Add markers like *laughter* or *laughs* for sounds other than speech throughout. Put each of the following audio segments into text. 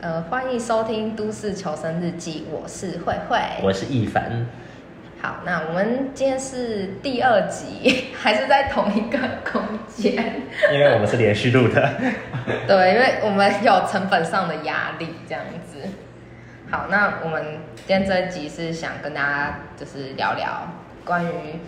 呃，欢迎收听《都市求生日记》，我是慧慧，我是易凡。好，那我们今天是第二集，*laughs* 还是在同一个空间？*laughs* 因为我们是连续录的。*laughs* 对，因为我们有成本上的压力，这样子。好，那我们今天这一集是想跟大家就是聊聊关于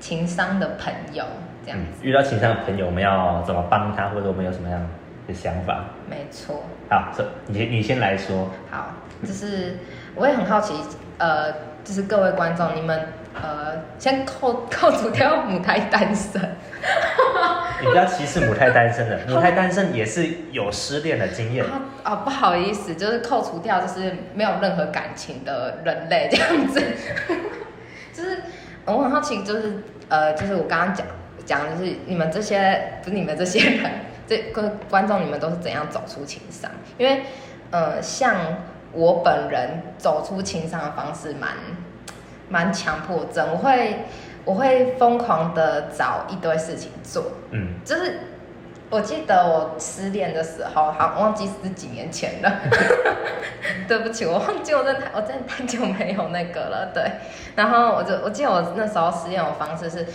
情商的朋友，这样子。嗯，遇到情商的朋友，我们要怎么帮他，或者我们有什么样的想法？没错。好，这你你先来说。好，就是我也很好奇，呃，就是各位观众，你们呃，先扣 *laughs* 扣除掉母胎单身。*laughs* 你不要歧视母胎单身的，母胎单身也是有失恋的经验。哦，不好意思，就是扣除掉，就是没有任何感情的人类这样子。*laughs* 就是我很好奇，就是呃，就是我刚刚讲讲，就是你们这些，不是你们这些人。这观观众，你们都是怎样走出情商？因为，呃，像我本人走出情商的方式蛮蛮强迫症，我会我会疯狂的找一堆事情做，嗯，就是我记得我失恋的时候，好忘记是几年前了，*laughs* 对不起，我忘记我真的太我真的太久没有那个了，对，然后我就我记得我那时候失恋的方式是，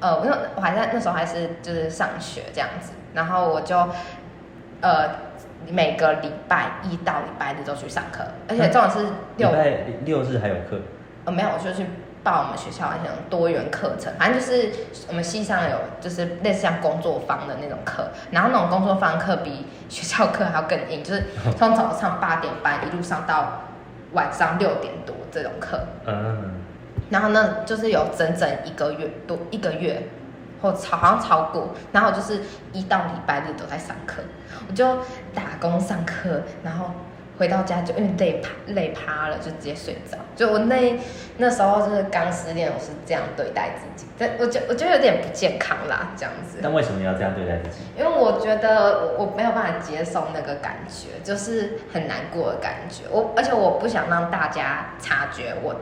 呃，我我还在那时候还是就是上学这样子。然后我就，呃，每个礼拜一到礼拜日都去上课，而且重点是六礼拜六日还有课。呃，没有，我就去报我们学校那种多元课程，反正就是我们系上有就是类似像工作坊的那种课，然后那种工作坊课比学校课还要更硬，就是 *laughs* 从早上八点半一路上到晚上六点多这种课。嗯。然后呢，就是有整整一个月多一个月。或超好像超过，然后就是一到礼拜日都在上课，我就打工上课，然后回到家就因为累趴累趴了，就直接睡着。就我那那时候就是刚失恋，我是这样对待自己，但我觉我觉得有点不健康啦，这样子。但为什么要这样对待自己？因为我觉得我我没有办法接受那个感觉，就是很难过的感觉。我而且我不想让大家察觉我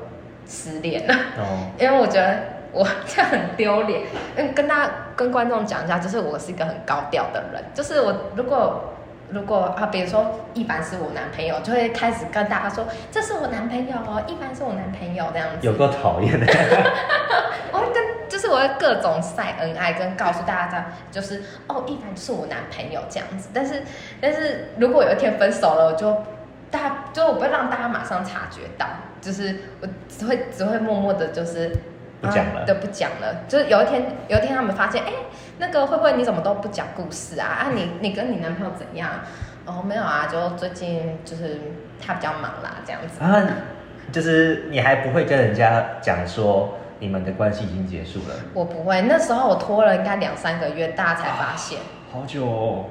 失恋了，哦，*laughs* 因为我觉得。我 *laughs* 这样很丢脸，嗯，跟大家跟观众讲一下，就是我是一个很高调的人，就是我如果如果啊，比如说一凡是我男朋友，就会开始跟大家说，这是我男朋友哦，一凡是我男朋友这样子。有够讨厌的。*laughs* 我会跟，就是我会各种晒恩爱，跟告诉大家就是哦，一凡是我男朋友这样子。但是但是如果有一天分手了，我就大家就我不会让大家马上察觉到，就是我只会只会默默的，就是。不讲了，都、啊、不讲了。就是有一天，有一天他们发现，哎、欸，那个慧慧你怎么都不讲故事啊？啊，你你跟你男朋友怎样？哦，没有啊，就最近就是他比较忙啦，这样子。啊，就是你还不会跟人家讲说你们的关系已经结束了？我不会，那时候我拖了应该两三个月，大家才发现。啊、好久哦。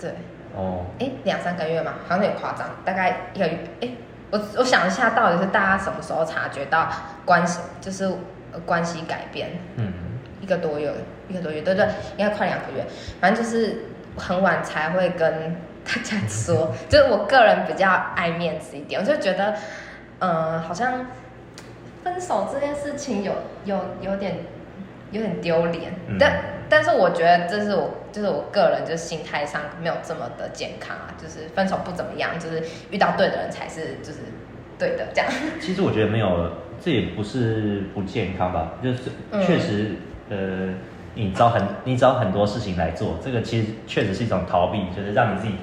对。哦。哎、欸，两三个月嘛，好像有点夸张，大概一个月。哎、欸，我我想一下，到底是大家什么时候察觉到关系就是？关系改变，嗯，一个多月，一个多月，对对，应该快两个月，反正就是很晚才会跟大家 *laughs* 说，就是我个人比较爱面子一点，我就觉得，呃，好像分手这件事情有有有点有点丢脸，嗯、但但是我觉得这是我就是我个人就是心态上没有这么的健康啊，就是分手不怎么样，就是遇到对的人才是就是对的这样。其实我觉得没有。这也不是不健康吧，就是确实，嗯、呃，你找很你找很多事情来做，这个其实确实是一种逃避，就是让你自己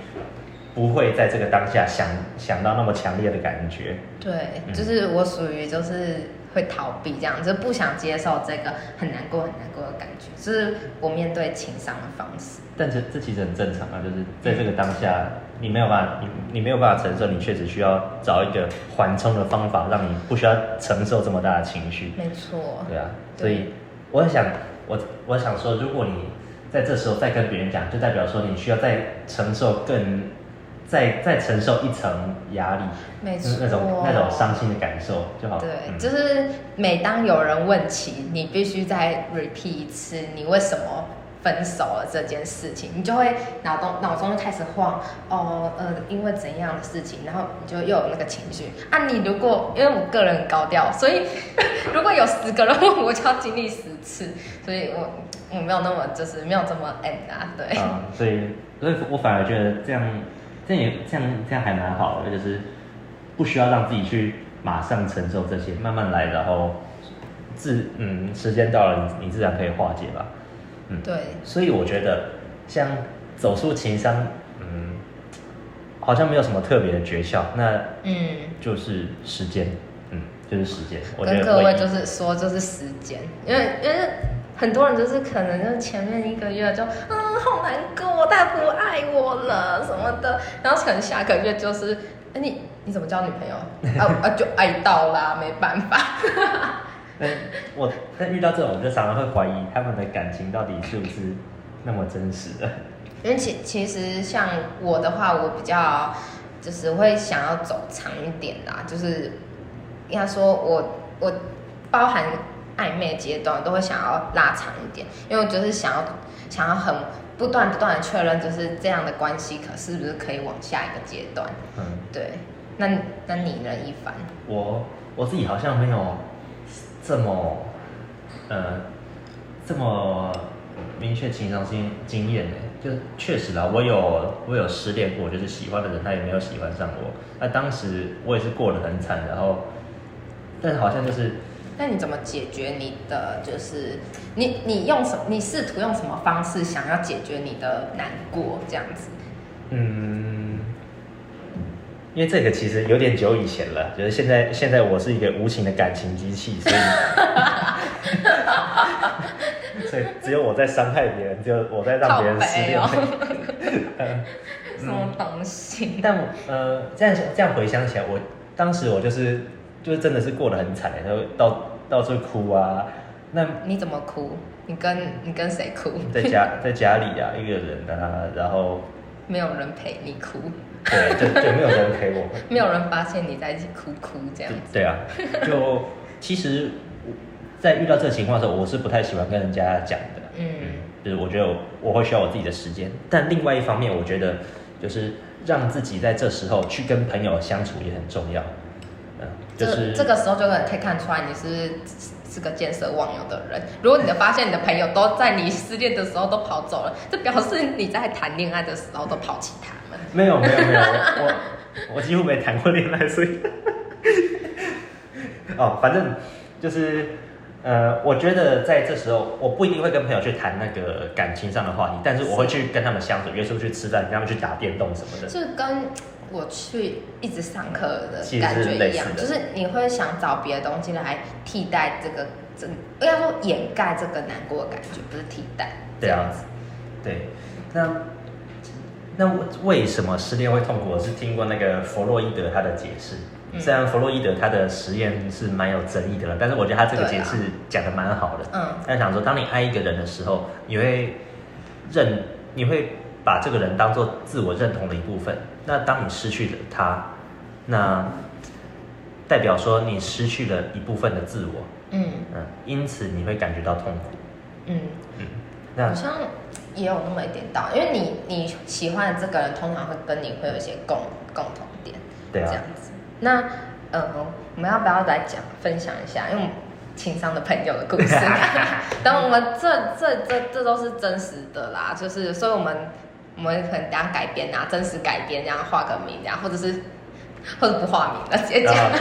不会在这个当下想想到那么强烈的感觉。对，就是我属于就是会逃避这样，就不想接受这个很难过很难过的感觉，就是我面对情商的方式。但这这其实很正常啊，就是在这个当下。你没有办法，你你没有办法承受，你确实需要找一个缓冲的方法，让你不需要承受这么大的情绪。没错。对啊，所以我想，我我想说，如果你在这时候再跟别人讲，就代表说你需要再承受更，再再承受一层压力。没错。那种那种伤心的感受就好。对，嗯、就是每当有人问起，你必须再 repeat 一次，你为什么？分手了这件事情，你就会脑中脑中就开始晃哦，呃，因为怎样的事情，然后你就又有那个情绪啊。你如果因为我个人很高调，所以 *laughs* 如果有十个人问我，就要经历十次，所以我我没有那么就是没有这么 end 啊，对。啊，所以所以我反而觉得这样这也这样这样还蛮好的，就是不需要让自己去马上承受这些，慢慢来，然后自嗯时间到了，你你自然可以化解吧。嗯，对。所以我觉得像走出情商，嗯，好像没有什么特别的诀窍，那嗯就是时间，嗯就是时间。跟各位就是说就是时间，因为因为。很多人就是可能就前面一个月就嗯好难过，他不爱我了什么的，然后可能下个月就是哎你你怎么交女朋友啊啊就爱到啦，没办法。但我但遇到这种，我就常常会怀疑他们的感情到底是不是那么真实的。因为其其实像我的话，我比较就是会想要走长一点啦，就是应该说我我包含。暧昧阶段都会想要拉长一点，因为我就是想要想要很不断不断的确认，就是这样的关系可是不是可以往下一个阶段？嗯，对。那那你呢，一凡？我我自己好像没有这么呃这么明确情商经经验呢。就确实啦，我有我有失恋过，就是喜欢的人他也没有喜欢上我。那当时我也是过得很惨，然后但是好像就是。那你怎么解决你的？就是你你用什么？你试图用什么方式想要解决你的难过？这样子？嗯，因为这个其实有点久以前了，就是现在现在我是一个无情的感情机器，所以所以只有我在伤害别人，只有我在让别人失恋。什么东西？但呃，这样这样回想起来，我当时我就是。就是真的是过得很惨，然后到到处哭啊。那你怎么哭？你跟你跟谁哭？在家 *laughs* 在家里啊，一个人啊，然后没有人陪你哭。对，就就没有人陪我。*laughs* 没有人发现你在一起哭哭这样子。对啊，就其实，在遇到这个情况的时候，我是不太喜欢跟人家讲的。嗯，就是我觉得我会需要我自己的时间。但另外一方面，我觉得就是让自己在这时候去跟朋友相处也很重要。嗯就是、这这个时候就可以看出来你是是个见色忘友的人。如果你的发现你的朋友都在你失恋的时候都跑走了，这表示你在谈恋爱的时候都抛弃他们。没有没有没有，我 *laughs* 我几乎没谈过恋爱，所以 *laughs* 哦，反正就是呃，我觉得在这时候我不一定会跟朋友去谈那个感情上的话题，但是我会去跟他们相处，约出去吃饭，跟他们去打电动什么的。是跟。我去一直上课的感觉一样，就是你会想找别的东西来替代这个，这应该说掩盖这个难过的感觉，不是替代。这样子，对。那那为什么失恋会痛苦？我是听过那个弗洛伊德他的解释。嗯、虽然弗洛伊德他的实验是蛮有争议的了，但是我觉得他这个解释讲的蛮好的。嗯。他想说，当你爱一个人的时候，你会认，你会。把这个人当做自我认同的一部分。那当你失去了他，那代表说你失去了一部分的自我。嗯嗯，因此你会感觉到痛苦。嗯嗯，那好像也有那么一点道理，因为你你喜欢的这个人通常会跟你会有一些共共同点。对啊。这样子。那嗯，我们要不要来讲分享一下？因为情商的朋友的故事。*laughs* 等我们这这这这都是真实的啦，就是所以我们。我们可能等下改编啊，真实改编，然后画个名，这样或者是或者不画名了，直接讲。*laughs*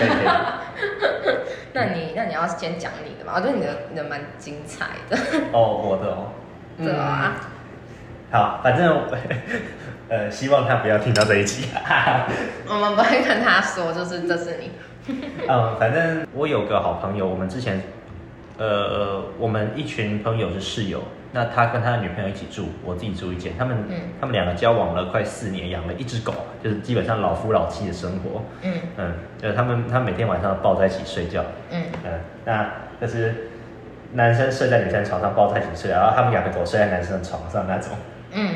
那你那你要先讲你的嘛？我觉得你的你的蛮精彩的。哦，我的哦。对啊。好，反正 *laughs* 呃，希望他不要听到这一集。*laughs* 我们不会跟他说，就是这是你。*laughs* 嗯，反正我有个好朋友，我们之前呃，我们一群朋友是室友。那他跟他的女朋友一起住，我自己住一间。他们，嗯、他们两个交往了快四年，养了一只狗，就是基本上老夫老妻的生活。嗯嗯，就是他们，他们每天晚上抱在一起睡觉。嗯嗯，那就是男生睡在女生床上抱在一起睡，然后他们两个狗睡在男生的床上那种。嗯，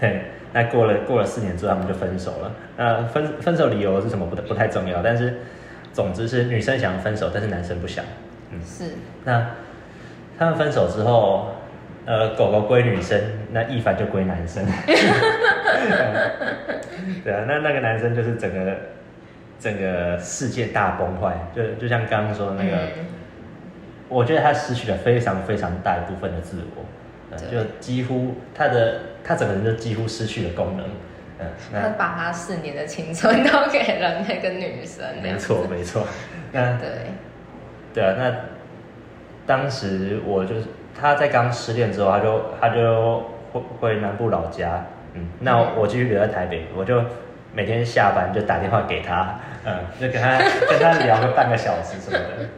对。那过了过了四年之后，他们就分手了。那分分手理由是什么不不太重要，但是总之是女生想分手，但是男生不想。嗯，是。那他们分手之后。呃，狗狗归女生，那一凡就归男生。*laughs* 对啊，那那个男生就是整个整个世界大崩坏，就就像刚刚说的那个，嗯、我觉得他失去了非常非常大一部分的自我，呃、就几乎他的他整个人就几乎失去了功能，嗯，他把他四年的青春都给了那个女生。没错，没错。那对，对啊，那当时我就是他在刚失恋之后，他就他就回回南部老家，嗯，那我继续留在台北，我就每天下班就打电话给他，嗯，就跟他 *laughs* 跟他聊个半个小时什么的。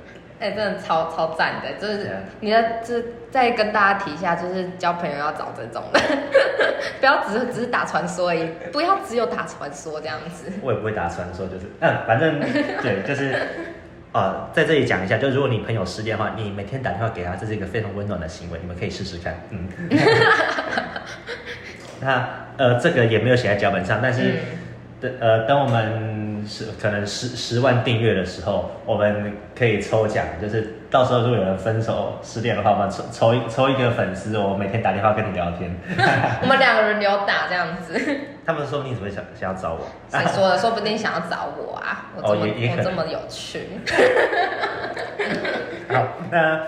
哎、欸，真的超超赞的，就是你的，就是再跟大家提一下，就是交朋友要找这种的，*laughs* 不要只是只是打传说而已，不要只有打传说这样子。我也不会打传说，就是嗯，反正对，就是啊、呃，在这里讲一下，就如果你朋友失恋的话，你每天打电话给他，这是一个非常温暖的行为，你们可以试试看，嗯。*laughs* 那呃，这个也没有写在脚本上，但是等、嗯、呃，等我们。十可能十十万订阅的时候，我们可以抽奖，就是到时候如果有人分手失恋的话，我们抽抽一抽一个粉丝，我每天打电话跟你聊天。*laughs* 我们两个人聊打这样子。*laughs* 他们说你怎么想想要找我？谁说的？说不定想要找我啊！我这么、哦、我这么有趣。*laughs* 好，那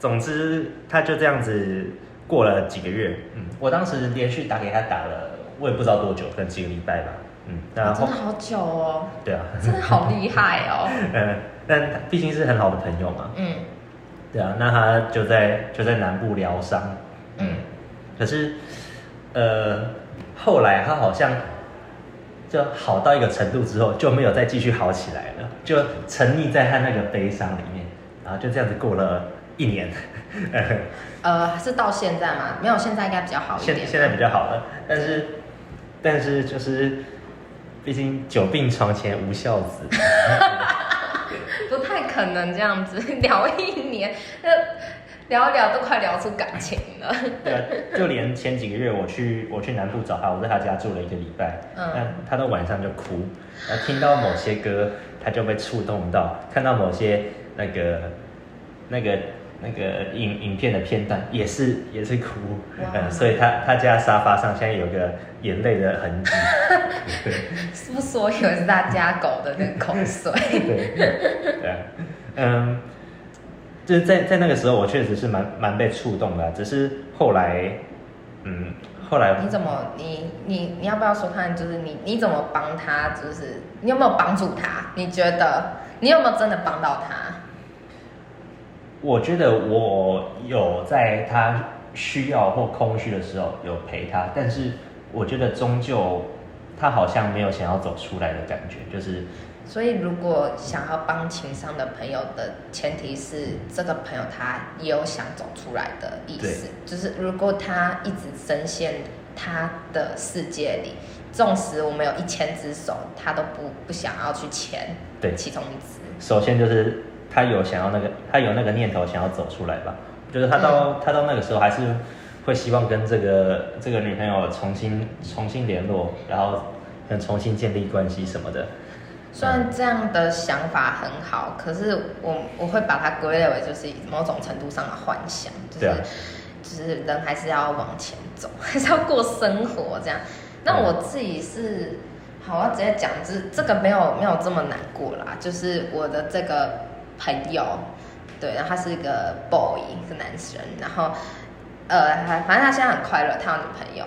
总之他就这样子过了几个月。嗯，我当时连续打给他打了，我也不知道多久，可能几个礼拜吧。嗯，真的好久哦。对啊，真的好厉害哦。*laughs* 嗯，但毕竟是很好的朋友嘛。嗯，对啊，那他就在就在南部疗伤。嗯，可是，呃，后来他好像就好到一个程度之后，就没有再继续好起来了，就沉溺在他那个悲伤里面，然后就这样子过了一年。*laughs* 呃，是到现在吗？没有，现在应该比较好一点。现现在比较好了，但是但是就是。毕竟久病床前无孝子，*laughs* 不太可能这样子聊一年，那聊一聊都快聊出感情了。*laughs* 对啊，就连前几个月我去我去南部找他，我在他家住了一个礼拜，嗯，他到晚上就哭，然后听到某些歌他就被触动到，看到某些那个那个。那个影影片的片段也是也是哭，嗯，所以他他家沙发上现在有个眼泪的痕迹，*laughs* 对，是不是以为是他家狗的那个口水？对，对，嗯，就是在在那个时候，我确实是蛮蛮被触动的，只是后来，嗯，后来你怎么你你你要不要说看，就是你你怎么帮他，就是你有没有帮助他？你觉得你有没有真的帮到他？我觉得我有在他需要或空虚的时候有陪他，但是我觉得终究他好像没有想要走出来的感觉，就是。所以如果想要帮情商的朋友的前提是这个朋友他也有想走出来的意思，就是如果他一直深陷他的世界里，纵使我们有一千只手，他都不不想要去牵对其中一只。首先就是。他有想要那个，他有那个念头想要走出来吧？就是他到、嗯、他到那个时候还是会希望跟这个这个女朋友重新重新联络，然后能重新建立关系什么的。虽然这样的想法很好，可是我我会把它归类为就是某种程度上的幻想，就是、啊、就是人还是要往前走，还是要过生活这样。那我自己是，好，我要直接讲，这这个没有没有这么难过啦，就是我的这个。朋友，对，然后他是一个 boy，是男生，然后，呃，他反正他现在很快乐，他有女朋友，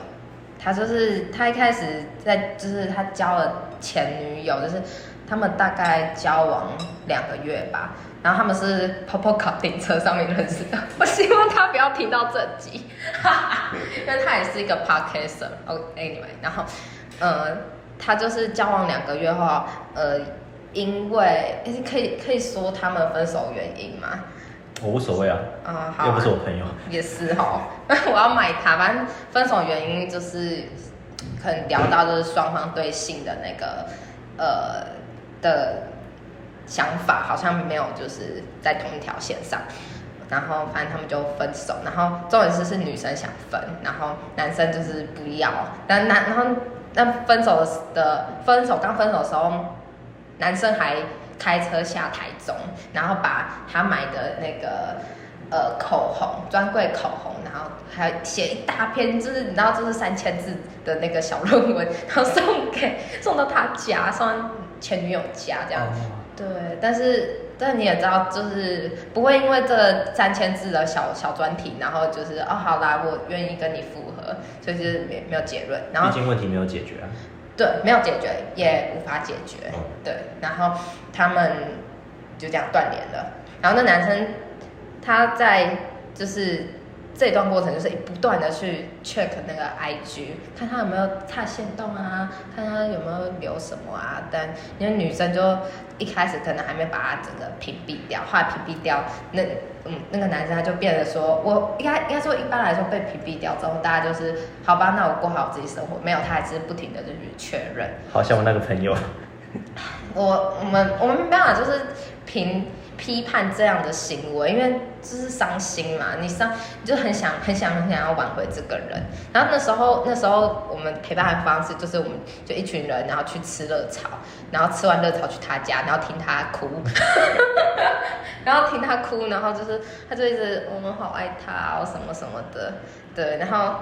他就是他一开始在就是他交了前女友，就是他们大概交往两个月吧，然后他们是跑跑卡丁车上面认识的，*laughs* 我希望他不要听到这集，哈哈，因为他也是一个 podcaster，哦，anyway，然后，呃，他就是交往两个月后，呃。因为可以可以说他们分手原因吗？我无所谓啊，啊，好啊，又不是我朋友。也是哈，*laughs* 我要买它。反正分手原因就是，可能聊到就是双方对性的那个呃的想法好像没有就是在同一条线上，然后反正他们就分手。然后重点是是女生想分，然后男生就是不要。但男然后那分手的分手刚分手的时候。男生还开车下台中，然后把他买的那个呃口红，专柜口红，然后还写一大篇，就是你知道这是三千字的那个小论文，然后送给 *laughs* 送到他家，送到前女友家这样。对，但是但你也知道，就是不会因为这三千字的小小专题，然后就是哦，好啦，我愿意跟你复合，所以就是没没有结论。然后毕竟问题没有解决啊。对，没有解决，也无法解决。嗯、对，然后他们就这样断联了。然后那男生他在就是。这段过程就是不断的去 check 那个 IG，看他有没有差线动啊，看他有没有留什么啊。但因为女生就一开始可能还没把他整个屏蔽掉，后来屏蔽掉，那嗯那个男生他就变得说，我应该应该说一般来说被屏蔽掉之后，大家就是好吧，那我过好我自己生活。没有，他还是不停的就去确认。好像我那个朋友，*laughs* 我我们我们没办法就是凭。批判这样的行为，因为就是伤心嘛，你伤你就很想很想很想要挽回这个人。然后那时候那时候我们陪伴的方式就是我们就一群人，然后去吃热炒，然后吃完热炒去他家，然后听他哭，*laughs* 然后听他哭，然后就是他就一直我们好爱他哦什么什么的，对。然后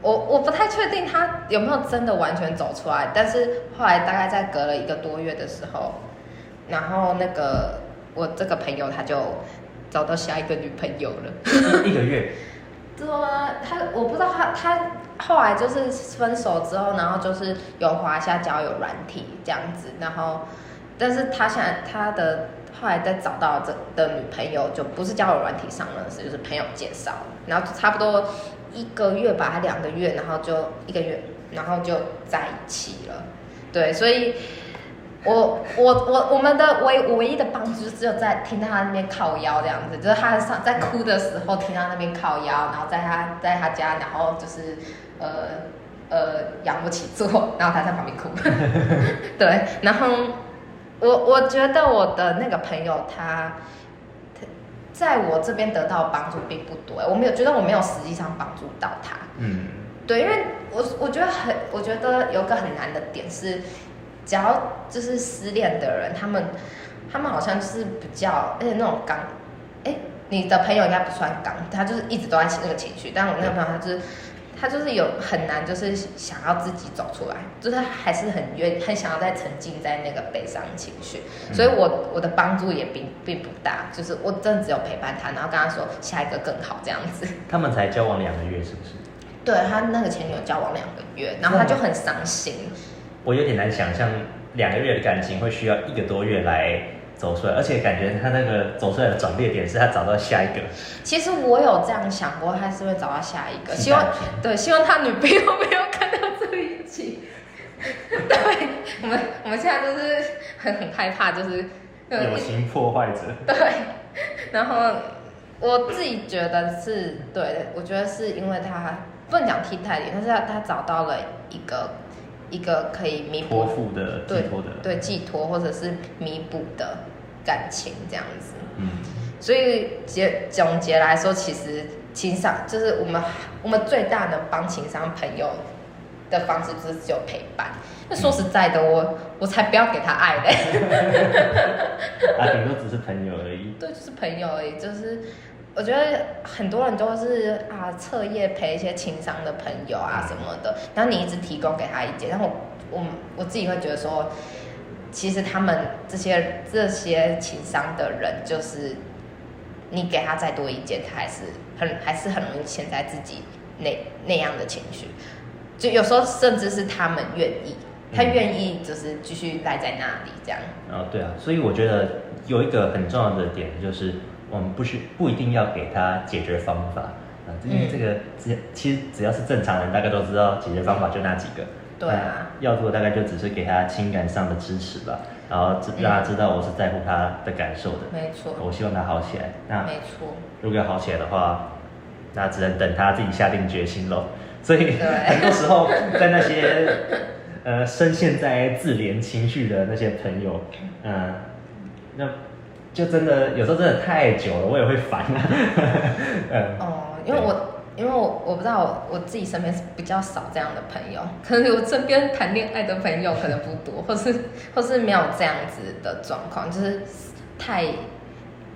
我我不太确定他有没有真的完全走出来，但是后来大概在隔了一个多月的时候，然后那个。我这个朋友他就找到下一个女朋友了，一个月。对啊，他我不知道他他后来就是分手之后，然后就是有滑下交友软体这样子，然后但是他现在他的后来再找到这的女朋友就不是交友软体上认识，就是朋友介绍，然后差不多一个月吧，还两个月，然后就一个月，然后就在一起了。对，所以。我我我我们的唯唯一的帮助就只有在听到他那边靠腰这样子，就是他上在哭的时候听到那边靠腰，然后在他在他家，然后就是呃呃仰卧起坐，然后他在旁边哭，*laughs* 对，然后我我觉得我的那个朋友他，他在我这边得到帮助并不多，我没有觉得我没有实际上帮助到他，嗯，对，因为我我觉得很我觉得有个很难的点是。只要就是失恋的人，他们他们好像就是比较，而且那种刚，哎，你的朋友应该不算刚，他就是一直都在那个情绪。但我那个朋友他就是他就是有很难，就是想要自己走出来，就是他还是很愿很想要再沉浸在那个悲伤情绪。所以我我的帮助也并并不大，就是我真的只有陪伴他，然后跟他说下一个更好这样子。他们才交往两个月，是不是？对，他那个前女友交往两个月，然后他就很伤心。我有点难想象两个月的感情会需要一个多月来走出来，而且感觉他那个走出来的转捩点是他找到下一个。其实我有这样想过，他是会找到下一个，希望对，希望他女朋友没有看到这一集。对，我们我们现在就是很很害怕，就是友情破坏者。对，然后我自己觉得是对的，我觉得是因为他不能讲替代理，但是他他找到了一个。一个可以弥补的寄托的，对，对寄托或者是弥补的感情这样子。嗯，所以结总结来说，其实情商就是我们我们最大的帮情商朋友的方式，就是只有陪伴。那说实在的，我、嗯、我才不要给他爱嘞。*laughs* 啊，顶多只是朋友而已。对，就是朋友而已，就是。我觉得很多人都是啊，彻夜陪一些情商的朋友啊什么的，然后你一直提供给他意见，然后我我我自己会觉得说，其实他们这些这些情商的人，就是你给他再多意见，他还是很还是很容易陷在自己那那样的情绪，就有时候甚至是他们愿意，他愿意就是继续待在那里这样。嗯、哦，对啊，所以我觉得有一个很重要的点就是。我们不需不一定要给他解决方法啊，因为这个只其实只要是正常人，大概都知道解决方法就那几个。对啊，要做大概就只是给他情感上的支持吧，然后让他知道我是在乎他的感受的。没错。我希望他好起来。那没错。如果要好起来的话，那只能等他自己下定决心喽。所以 *laughs* 很多时候在那些呃深陷在自怜情绪的那些朋友，嗯、呃，那。就真的有时候真的太久了，我也会烦啊。*laughs* 嗯。哦，因为我因为我我不知道我，我自己身边是比较少这样的朋友，可能我身边谈恋爱的朋友可能不多，*laughs* 或是或是没有这样子的状况，就是太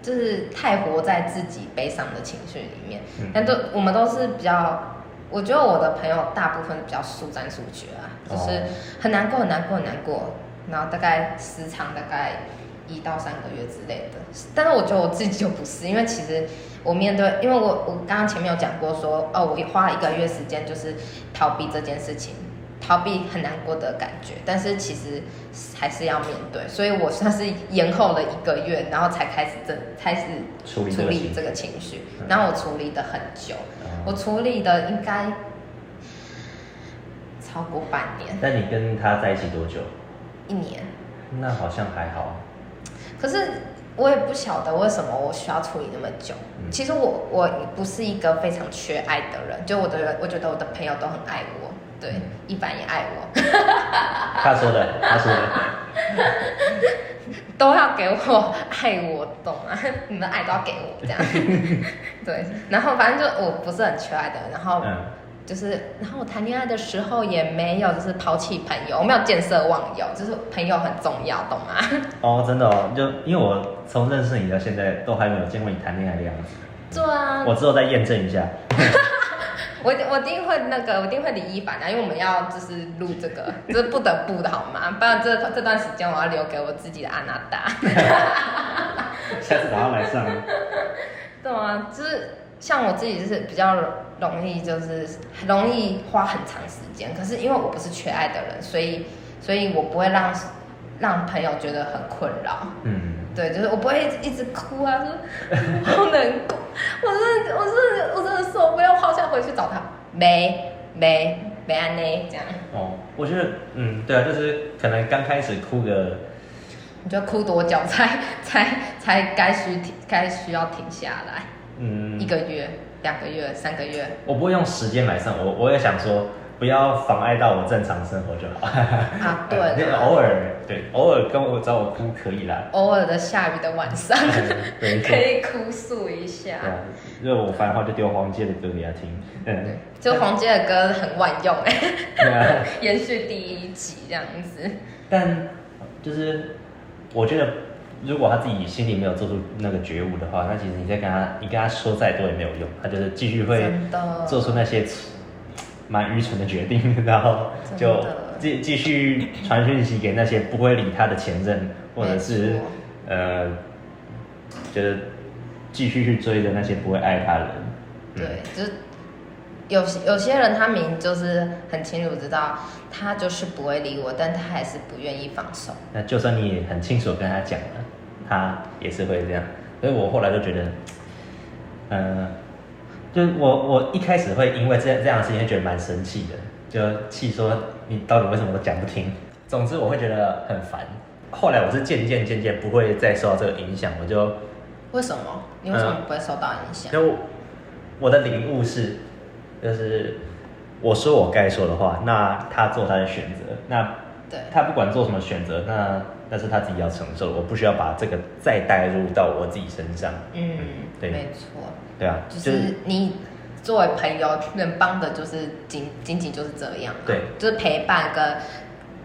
就是太活在自己悲伤的情绪里面。嗯。但都我们都是比较，我觉得我的朋友大部分比较速战速决啊，就是很难过很难过很难过，然后大概时长大概。一到三个月之类的。但是我觉得我自己就不是，因为其实我面对，因为我我刚刚前面有讲过说，哦，我花了一个月时间就是逃避这件事情，逃避很难过的感觉，但是其实还是要面对，所以我算是延后了一个月，然后才开始这开始处理处理这个情绪，然后我处理的很久，嗯、我处理的应该。超过半年。但你跟他在一起多久？一年。那好像还好。可是我也不晓得为什么我需要处理那么久。嗯、其实我我不是一个非常缺爱的人，就我的我觉得我的朋友都很爱我，对，嗯、一般也爱我。*laughs* 他说的，他说的。*laughs* 都要给我爱我，懂吗？*laughs* 你们爱都要给我这样。对，然后反正就我不是很缺爱的，然后。嗯就是，然后我谈恋爱的时候也没有，就是抛弃朋友，我没有见色忘友，就是朋友很重要，懂吗？*laughs* 哦，真的哦，就因为我从认识你到现在都还没有见过你谈恋爱的样子。对啊。我之后再验证一下。*laughs* 我我一定会那个，我一定会理一凡的，因为我们要就是录这个，*laughs* 这、就是不得不的好吗？不然这这段时间我要留给我自己的阿娜达。下次打算来上。对啊，就是。像我自己就是比较容易，就是容易花很长时间。可是因为我不是缺爱的人，所以，所以我不会让让朋友觉得很困扰。嗯，对，就是我不会一直一直哭啊，说好难过，我真的，我真的，我真的受不了，好想回去找他。没没没安呢，这样。哦，我觉得，嗯，对啊，就是可能刚开始哭个，你就哭多久才才才该需停，该需要停下来。嗯，一个月、两个月、三个月，我不会用时间来算，我我也想说，不要妨碍到我正常生活就好。啊，*laughs* 对，偶尔对，偶尔跟我找我哭可以啦。偶尔的下雨的晚上，*laughs* 可以哭诉一下。对，如果我烦的话，就丢黄杰的歌给他听。对，就黄杰的歌很万用哎。*laughs* 对啊。延续第一集这样子。但就是我觉得。如果他自己心里没有做出那个觉悟的话，那其实你再跟他，你跟他说再多也没有用，他就是继续会做出那些蛮愚蠢的决定，然后就继继续传讯息给那些不会理他的前任，或者是呃，就是继续去追着那些不会爱他的人。对，就是有有些人他明就是很清楚知道他就是不会理我，但他还是不愿意放手。那就算你很清楚跟他讲了。他也是会这样，所以我后来就觉得，嗯、呃，就我我一开始会因为这这样的事情觉得蛮生气的，就气说你到底为什么都讲不听。总之我会觉得很烦。后来我是渐渐渐渐不会再受到这个影响，我就为什么？你为什么不会受到影响？就我的领悟是，就是我说我该说的话，那他做他的选择，那对他不管做什么选择，那。那是他自己要承受，我不需要把这个再带入到我自己身上。嗯，对，没错。对啊，就是你作为朋友能帮的，就是仅仅仅就是这样。对，就是陪伴跟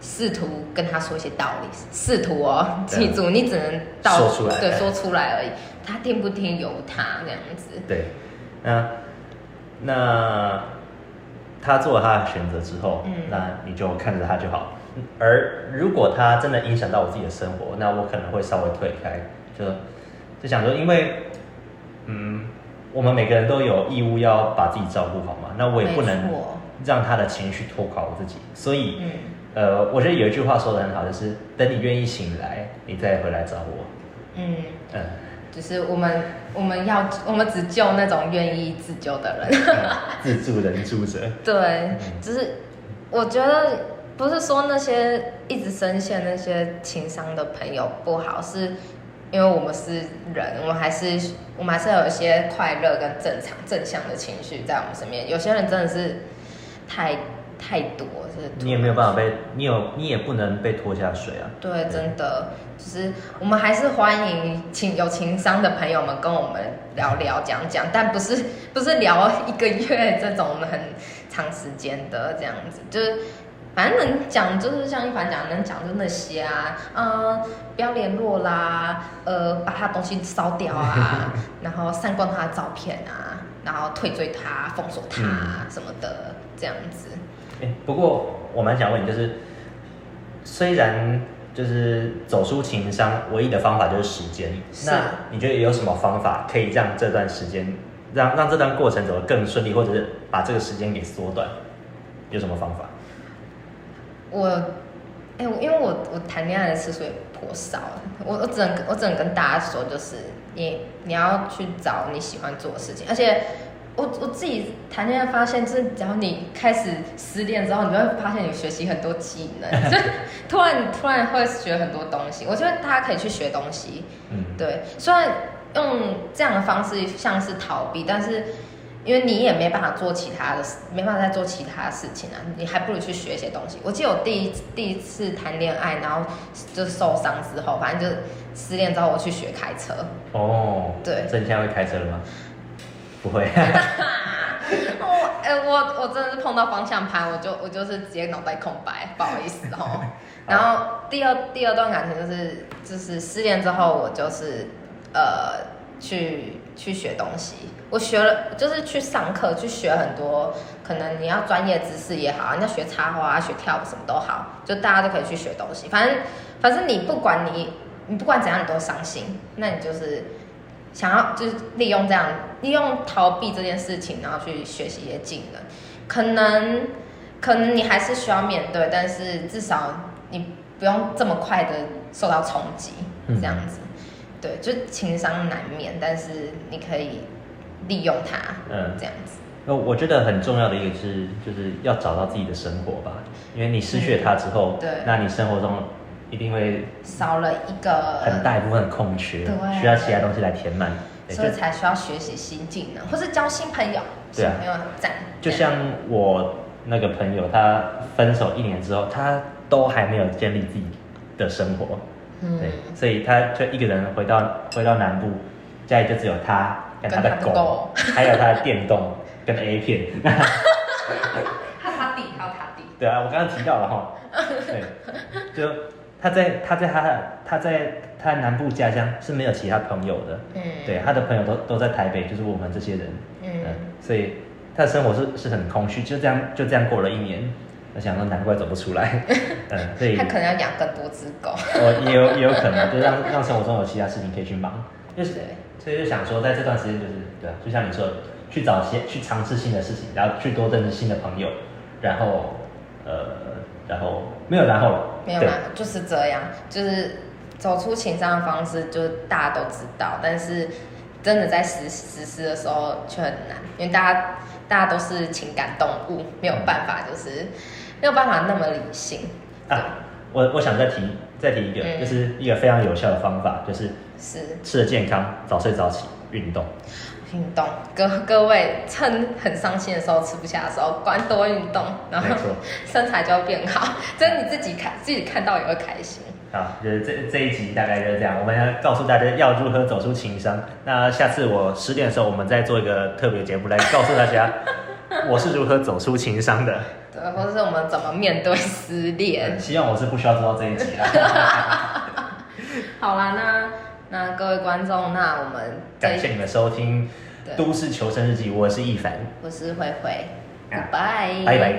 试图跟他说一些道理，试图哦，记住，你只能道说出来，对，说出来而已。他听不听由他这样子。对，那那他做了他的选择之后，嗯，那你就看着他就好。而如果他真的影响到我自己的生活，那我可能会稍微退开，就就想说，因为嗯，我们每个人都有义务要把自己照顾好嘛，那我也不能让他的情绪拖垮我自己，所以、嗯、呃，我觉得有一句话说的很好，就是等你愿意醒来，你再回来找我。嗯。嗯，就是我们我们要我们只救那种愿意自救的人，自助人助者。*laughs* 对，只、就是我觉得。不是说那些一直深陷那些情商的朋友不好，是因为我们是人，我们还是我们还是有一些快乐跟正常正向的情绪在我们身边。有些人真的是太太多，是你也没有办法被你有你也不能被拖下水啊。对，真的，就是我们还是欢迎情有情商的朋友们跟我们聊聊讲讲，但不是不是聊一个月这种我们很长时间的这样子，就是。反正能讲就是像一凡讲，能讲就那些啊，呃，不要联络啦，呃，把他东西烧掉啊，然后删光他的照片啊，然后退追他、封锁他、啊、什么的，这样子。欸、不过我蛮想问你，就是虽然就是走出情商唯一的方法就是时间。那你觉得有什么方法可以让这段时间，让让这段过程走得更顺利，或者是把这个时间给缩短？有什么方法？我，哎、欸，因为我我谈恋爱的次数也颇少，我我只能我只能跟大家说，就是你你要去找你喜欢做的事情，而且。我我自己谈恋爱发现，就是只要你开始失恋之后，你就会发现你学习很多技能，*laughs* 就突然突然会学很多东西。我觉得大家可以去学东西，嗯，对。虽然用这样的方式像是逃避，但是因为你也没办法做其他的，没办法再做其他的事情啊，你还不如去学一些东西。我记得我第一第一次谈恋爱，然后就受伤之后，反正就失恋之后，我去学开车。哦，对。所以你现在会开车了吗？不会，*laughs* 我哎、欸，我我真的是碰到方向盘，我就我就是直接脑袋空白，不好意思哦。*laughs* 然后第二第二段感情就是就是失恋之后，我就是呃去去学东西，我学了就是去上课去学很多，可能你要专业知识也好，你要学插花、学跳舞什么都好，就大家都可以去学东西。反正反正你不管你你不管怎样你都伤心，那你就是。想要就是利用这样，利用逃避这件事情，然后去学习一些技能，可能可能你还是需要面对，但是至少你不用这么快的受到冲击，这样子，嗯、对，就情商难免，但是你可以利用它，嗯，这样子。那我觉得很重要的一个是，就是要找到自己的生活吧，因为你失去了它之后，嗯、对，那你生活中。一定会少了一个很大一部分空缺，对，需要其他东西来填满，所以才需要学习新技能，或是交新朋友。对啊，新朋友很赞。就像我那个朋友，他分手一年之后，他都还没有建立自己的生活，嗯，对，所以他就一个人回到回到南部，家里就只有他跟他的狗，的狗还有他的电动 *laughs* 跟 A 片。他他弟，还有他弟。对啊，我刚刚提到了哈，对，就。他在他在他的他在他南部家乡是没有其他朋友的，嗯，对，他的朋友都都在台北，就是我们这些人，嗯，嗯，所以他的生活是是很空虚，就这样就这样过了一年，我想说难怪走不出来，嗯，*laughs* 所以他可能要养更多只狗，哦，也有也有可能，就让让生活中有其他事情可以去忙，就是，所以就想说在这段时间就是对，就像你说的，去找些去尝试新的事情，然后去多认识新的朋友，然后呃。然后没有然后了，没有然后，就是这样，就是走出情商的方式，就是大家都知道，但是真的在实实施的时候却很难，因为大家大家都是情感动物，没有办法，就是没有办法那么理性。啊，我我想再提再提一个，嗯，就是一个非常有效的方法，就是是吃的健康，早睡早起，运动。运动，各各位趁很伤心的时候，吃不下的时候，管多运动，然后 *laughs* 身材就会变好。*laughs* 真的你自己看，自己看到也会开心。好，就是这这一集大概就是这样。我们要告诉大家要如何走出情商。那下次我十点的时候，我们再做一个特别节目来告诉大家，*laughs* 我是如何走出情商的。对，或者是我们怎么面对失恋。希望我是不需要做到这一集啦。好啦，那那各位观众，那我们感谢你们收听。都市求生日记，我是易凡，我是慧慧，拜拜，拜拜。